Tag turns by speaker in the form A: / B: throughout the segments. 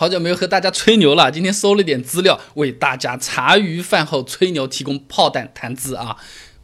A: 好久没有和大家吹牛了，今天搜了点资料，为大家茶余饭后吹牛提供炮弹谈资啊！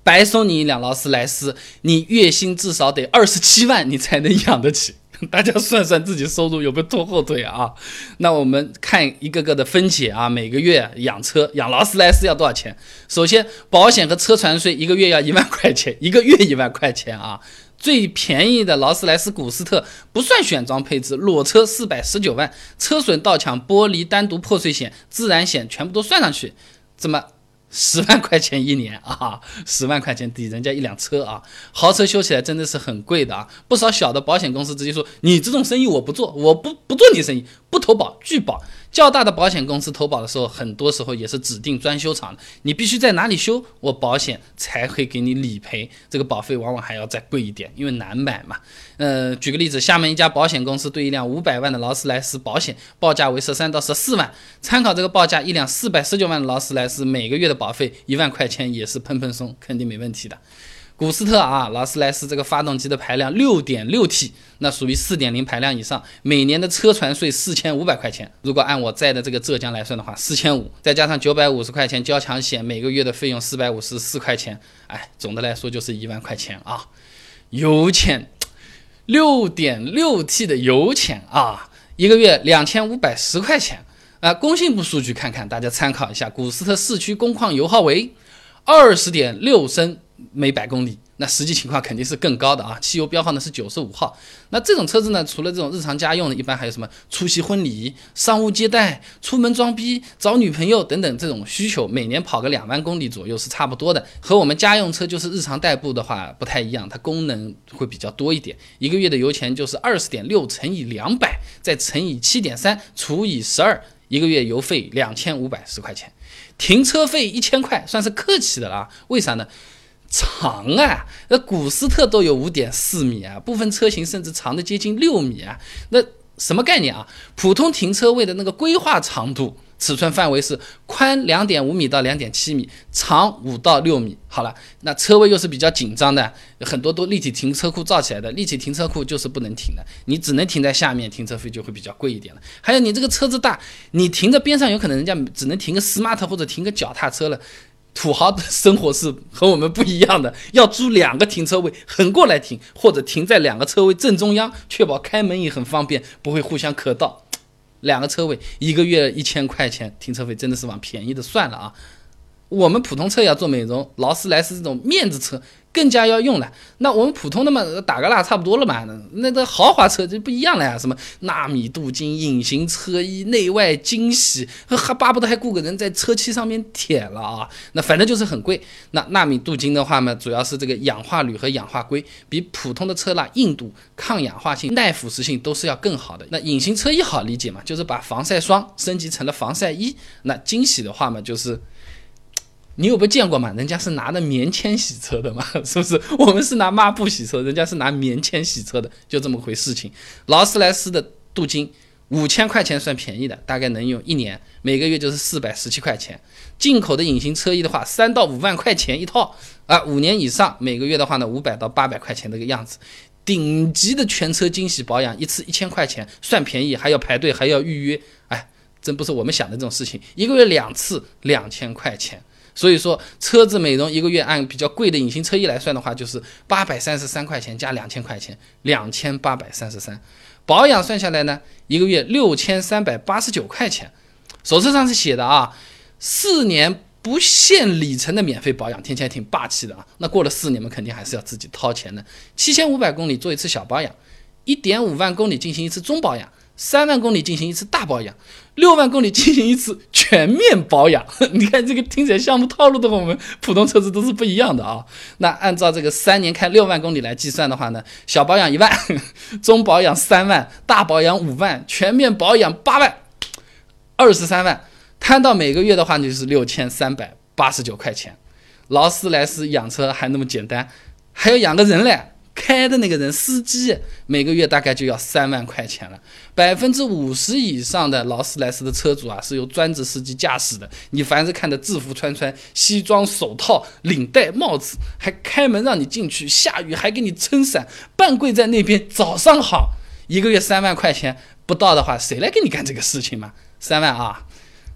A: 白送你一辆劳斯莱斯，你月薪至少得二十七万，你才能养得起。大家算算自己收入有没有拖后腿啊？那我们看一个个的分解啊，每个月养车养劳斯莱斯要多少钱？首先，保险和车船税一个月要一万块钱，一个月一万块钱啊。最便宜的劳斯莱斯古斯特不算选装配置，裸车四百十九万，车损、盗抢、玻璃、单独破碎险、自燃险全部都算上去，这么十万块钱一年啊，十万块钱抵人家一辆车啊！豪车修起来真的是很贵的啊！不少小的保险公司直接说：“你这种生意我不做，我不不做你生意，不投保拒保。”较大的保险公司投保的时候，很多时候也是指定专修厂的，你必须在哪里修，我保险才会给你理赔。这个保费往往还要再贵一点，因为难买嘛。呃，举个例子，厦门一家保险公司对一辆五百万的劳斯莱斯保险报价为十三到十四万，参考这个报价，一辆四百十九万的劳斯莱斯每个月的保费一万块钱也是喷喷松，肯定没问题的。古斯特啊，劳斯莱斯这个发动机的排量六点六 T，那属于四点零排量以上，每年的车船税四千五百块钱。如果按我在的这个浙江来算的话，四千五，再加上九百五十块钱交强险，每个月的费用四百五十四块钱，哎，总的来说就是一万块钱啊。油钱，六点六 T 的油钱啊，一个月两千五百十块钱啊。工信部数据看看，大家参考一下，古斯特市区工况油耗为二十点六升。每百公里，那实际情况肯定是更高的啊！汽油标号呢是九十五号。那这种车子呢，除了这种日常家用的，一般还有什么出席婚礼、商务接待、出门装逼、找女朋友等等这种需求，每年跑个两万公里左右是差不多的。和我们家用车就是日常代步的话不太一样，它功能会比较多一点。一个月的油钱就是二十点六乘以两百，再乘以七点三除以十二，一个月油费两千五百十块钱，停车费一千块，算是客气的了。为啥呢？长啊，那古斯特都有五点四米啊，部分车型甚至长的接近六米啊。那什么概念啊？普通停车位的那个规划长度，尺寸范围是宽两点五米到两点七米，长五到六米。好了，那车位又是比较紧张的，很多都立体停车库造起来的，立体停车库就是不能停的，你只能停在下面，停车费就会比较贵一点了。还有你这个车子大，你停在边上，有可能人家只能停个 smart 或者停个脚踏车了。土豪的生活是和我们不一样的，要租两个停车位横过来停，或者停在两个车位正中央，确保开门也很方便，不会互相磕到。两个车位一个月一千块钱停车费，真的是往便宜的算了啊！我们普通车要做美容，劳斯莱斯这种面子车。更加要用了，那我们普通的嘛，打个蜡差不多了嘛。那那豪华车就不一样了呀，什么纳米镀金、隐形车衣、内外惊喜，还巴不得还雇个人在车漆上面舔了啊。那反正就是很贵。那纳米镀金的话嘛，主要是这个氧化铝和氧化硅，比普通的车蜡硬度、抗氧化性、耐腐蚀性都是要更好的。那隐形车衣好理解嘛，就是把防晒霜升级成了防晒衣。那惊喜的话嘛，就是。你有没见过嘛？人家是拿的棉签洗车的嘛，是不是？我们是拿抹布洗车，人家是拿棉签洗车的，就这么回事情。劳斯莱斯的镀金五千块钱算便宜的，大概能用一年，每个月就是四百十七块钱。进口的隐形车衣的话，三到五万块钱一套啊，五年以上，每个月的话呢，五百到八百块钱这个样子。顶级的全车惊喜保养，一次一千块钱，算便宜，还要排队，还要预约，哎，真不是我们想的这种事情。一个月两次，两千块钱。所以说，车子美容一个月按比较贵的隐形车衣来算的话，就是八百三十三块钱加两千块钱，两千八百三十三。保养算下来呢，一个月六千三百八十九块钱。手册上是写的啊，四年不限里程的免费保养，听起来挺霸气的啊。那过了四年嘛，肯定还是要自己掏钱的。七千五百公里做一次小保养，一点五万公里进行一次中保养。三万公里进行一次大保养，六万公里进行一次全面保养。你看这个听起来项目套路的和我们普通车子都是不一样的啊。那按照这个三年开六万公里来计算的话呢，小保养一万，中保养三万，大保养五万，全面保养八万，二十三万，摊到每个月的话就是六千三百八十九块钱。劳斯莱斯养车还那么简单，还要养个人嘞。开的那个人，司机每个月大概就要三万块钱了。百分之五十以上的劳斯莱斯的车主啊，是由专职司机驾驶的。你凡是看的制服穿穿，西装手套、领带帽子，还开门让你进去，下雨还给你撑伞，半跪在那边，早上好，一个月三万块钱，不到的话，谁来给你干这个事情嘛？三万啊，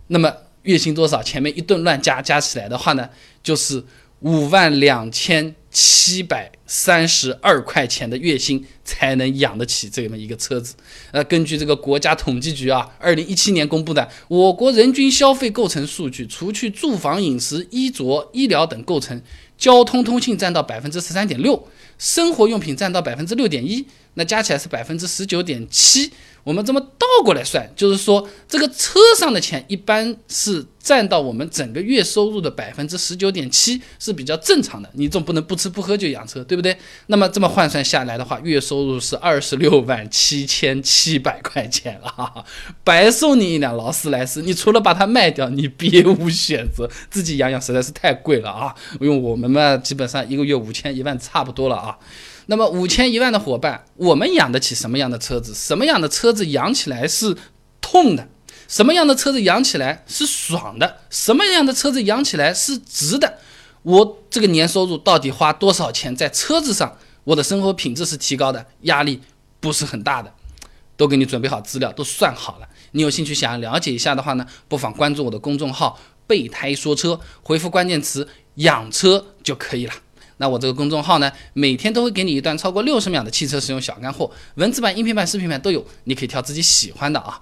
A: 那么月薪多少？前面一顿乱加，加起来的话呢，就是五万两千七百三十二块钱的月薪才能养得起这么一个车子。那，根据这个国家统计局啊，二零一七年公布的我国人均消费构成数据，除去住房、饮食、衣着、医疗等构成，交通通信占到百分之十三点六，生活用品占到百分之六点一，那加起来是百分之十九点七。我们这么倒过来算，就是说这个车上的钱一般是占到我们整个月收入的百分之十九点七，是比较正常的。你总不能不吃不喝就养车，对不对？那么这么换算下来的话，月收入是二十六万七千七百块钱了，白送你一辆劳斯莱斯，你除了把它卖掉，你别无选择，自己养养实在是太贵了啊！因为我们嘛，基本上一个月五千一万差不多了啊。那么五千一万的伙伴，我们养得起什么样的车子？什么样的车子养起来是痛的？什么样的车子养起来是爽的？什么样的车子养起来是值的？我这个年收入到底花多少钱在车子上？我的生活品质是提高的，压力不是很大的，都给你准备好资料，都算好了。你有兴趣想要了解一下的话呢，不妨关注我的公众号“备胎说车”，回复关键词“养车”就可以了。那我这个公众号呢，每天都会给你一段超过六十秒的汽车使用小干货，文字版、音频版、视频版都有，你可以挑自己喜欢的啊。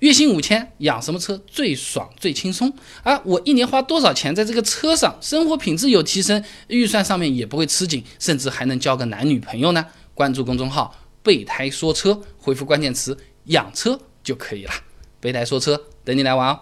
A: 月薪五千，养什么车最爽最轻松啊？我一年花多少钱在这个车上，生活品质有提升，预算上面也不会吃紧，甚至还能交个男女朋友呢？关注公众号“备胎说车”，回复关键词“养车”就可以了。备胎说车，等你来玩哦。